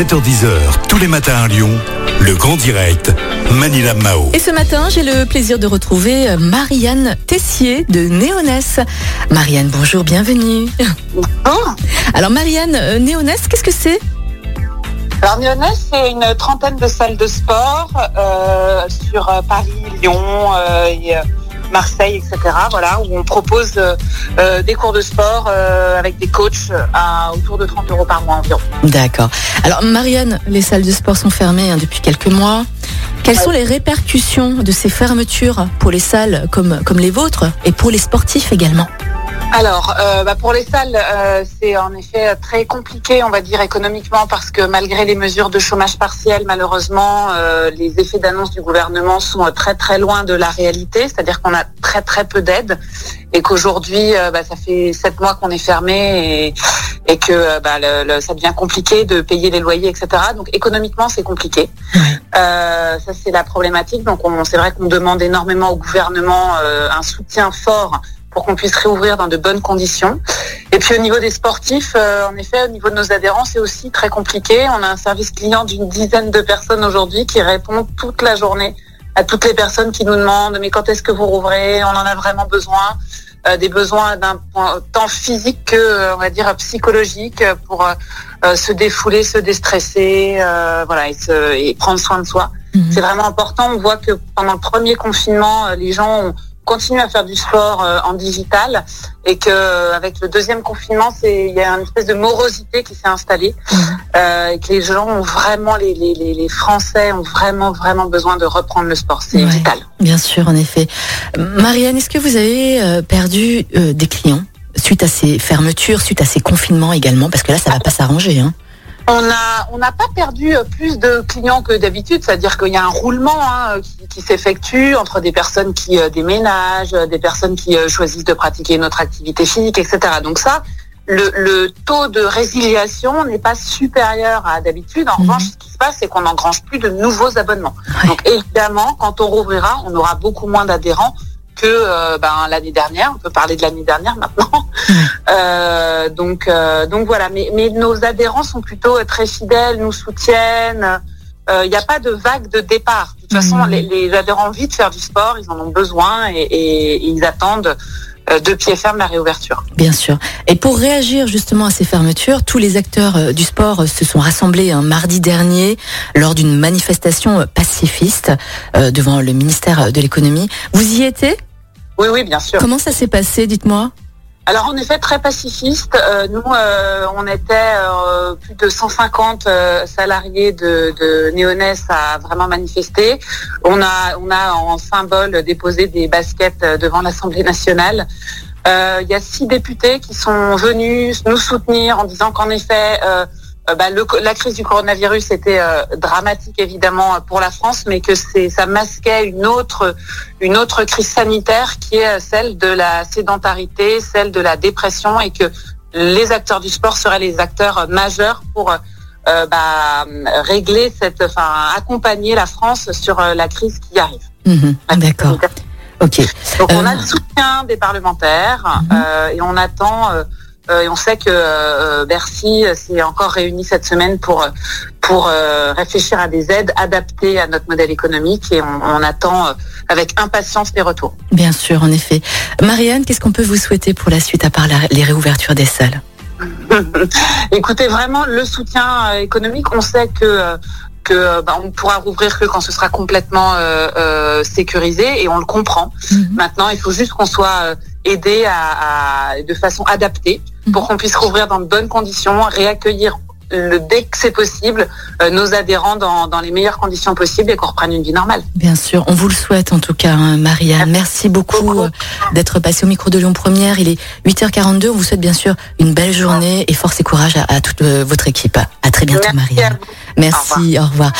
7h10h, tous les matins à Lyon, le grand direct, Manila Mao. Et ce matin, j'ai le plaisir de retrouver euh, Marianne Tessier de Néonès. Marianne, bonjour, bienvenue. Alors Marianne, euh, Néonès, qu'est-ce que c'est? Alors Néonès, c'est une trentaine de salles de sport euh, sur Paris, Lyon euh, et Marseille, etc. Voilà, où on propose euh, euh, des cours de sport euh, avec des coachs à autour de 30 euros par mois environ. D'accord. Alors Marianne, les salles de sport sont fermées hein, depuis quelques mois. Quelles sont les répercussions de ces fermetures pour les salles comme, comme les vôtres et pour les sportifs également? Alors, euh, bah, pour les salles, euh, c'est en effet très compliqué, on va dire économiquement, parce que malgré les mesures de chômage partiel, malheureusement, euh, les effets d'annonce du gouvernement sont euh, très très loin de la réalité. C'est-à-dire qu'on a très très peu d'aide et qu'aujourd'hui, euh, bah, ça fait sept mois qu'on est fermé et, et que euh, bah, le- le- ça devient compliqué de payer les loyers, etc. Donc économiquement, c'est compliqué. Euh, ça, c'est la problématique. Donc, on- c'est vrai qu'on demande énormément au gouvernement euh, un soutien fort pour qu'on puisse réouvrir dans de bonnes conditions. Et puis, au niveau des sportifs, euh, en effet, au niveau de nos adhérents, c'est aussi très compliqué. On a un service client d'une dizaine de personnes aujourd'hui qui répond toute la journée à toutes les personnes qui nous demandent mais quand est-ce que vous rouvrez? On en a vraiment besoin. Euh, des besoins d'un point- tant physique que, euh, on va dire, psychologique pour euh, euh, se défouler, se déstresser, euh, voilà, et, se- et prendre soin de soi. Mhm. C'est vraiment important. On voit que pendant le premier confinement, euh, les gens ont continué à faire du sport euh, en digital et que euh, avec le deuxième confinement, c'est il y a une espèce de morosité qui s'est installée Mhm. euh, et que les gens ont vraiment, les, les, les, Français ont vraiment vraiment besoin de reprendre le sport. C'est Ouais. vital. Bien sûr, en effet. Marianne, est-ce que vous avez perdu des clients suite à ces fermetures, suite à ces confinements également? Parce que là, ça va pas s'arranger. Hein. On n'a pas perdu euh, plus de clients que d'habitude, c'est-à-dire qu'il y a un roulement hein, qui, qui s'effectue entre des personnes qui euh, déménagent, euh, des personnes qui euh, choisissent de pratiquer une autre activité physique, etc. Donc ça, le, le taux de résiliation n'est pas supérieur à d'habitude. En Mhm. revanche, ce qui se passe, c'est qu'on n'engrange plus de nouveaux abonnements. Ouais. Donc évidemment, quand on rouvrira, on aura beaucoup moins d'adhérents que euh, ben, l'année dernière. On peut parler de l'année dernière maintenant. Euh, donc, euh, donc voilà. Mais, mais nos adhérents sont plutôt très fidèles, nous soutiennent. Il n'y a pas de vague de départ. De toute façon, Mhm. les, les adhérents ont envie de faire du sport, ils en ont besoin et, et- et ils attendent de pied ferme la réouverture. Bien sûr. Et pour réagir justement à ces fermetures, tous les acteurs du sport se sont rassemblés un mardi dernier lors d'une manifestation pacifiste devant le ministère de l'économie. Vous y étiez? Oui, oui, bien sûr. Comment ça s'est passé Dites-moi? Alors en effet très pacifiste. Euh, nous, euh, on était euh, plus de 150 euh, salariés de, de Néonès à vraiment manifester. On a, on a en symbole déposé des baskets devant l'Assemblée nationale. Il y a six députés qui sont venus nous soutenir en disant qu'en effet, bah, le- la crise du coronavirus était euh, dramatique évidemment pour la France, mais que ça masquait une autre une autre crise sanitaire qui est celle de la sédentarité, celle de la dépression, et que les acteurs du sport seraient les acteurs majeurs pour euh, bah, régler cette, enfin accompagner la France sur euh, la crise qui arrive. Mhm. D'accord. Ok. Donc on a Euh. le soutien des parlementaires Mhm. euh, et on attend euh, euh, et on sait que euh, Bercy s'est encore réuni cette semaine pour pour euh, réfléchir à des aides adaptées à notre modèle économique et on, on attend euh, avec impatience les retours. Bien sûr, en effet. Marianne, qu'est-ce qu'on peut vous souhaiter pour la suite à part la- les réouvertures des salles? Écoutez, vraiment le soutien euh, économique, on sait que euh, que euh, bah, on pourra rouvrir que quand ce sera complètement euh, euh, sécurisé et on le comprend. Mhm. Maintenant, il faut juste qu'on soit euh, aidé à, à- de façon adaptée pour qu'on puisse rouvrir dans de bonnes conditions, réaccueillir le, dès que c'est possible euh, nos adhérents dans, dans les meilleures conditions possibles et qu'on reprenne une vie normale. Bien sûr, on vous le souhaite en tout cas, hein, Marianne. Merci beaucoup beaucoup. euh, d'être passé au micro de Lyon Première. Il est 8h42. On vous souhaite bien sûr une belle journée et force et courage à, à toute euh, votre équipe. À très bientôt, vous. Merci, au revoir.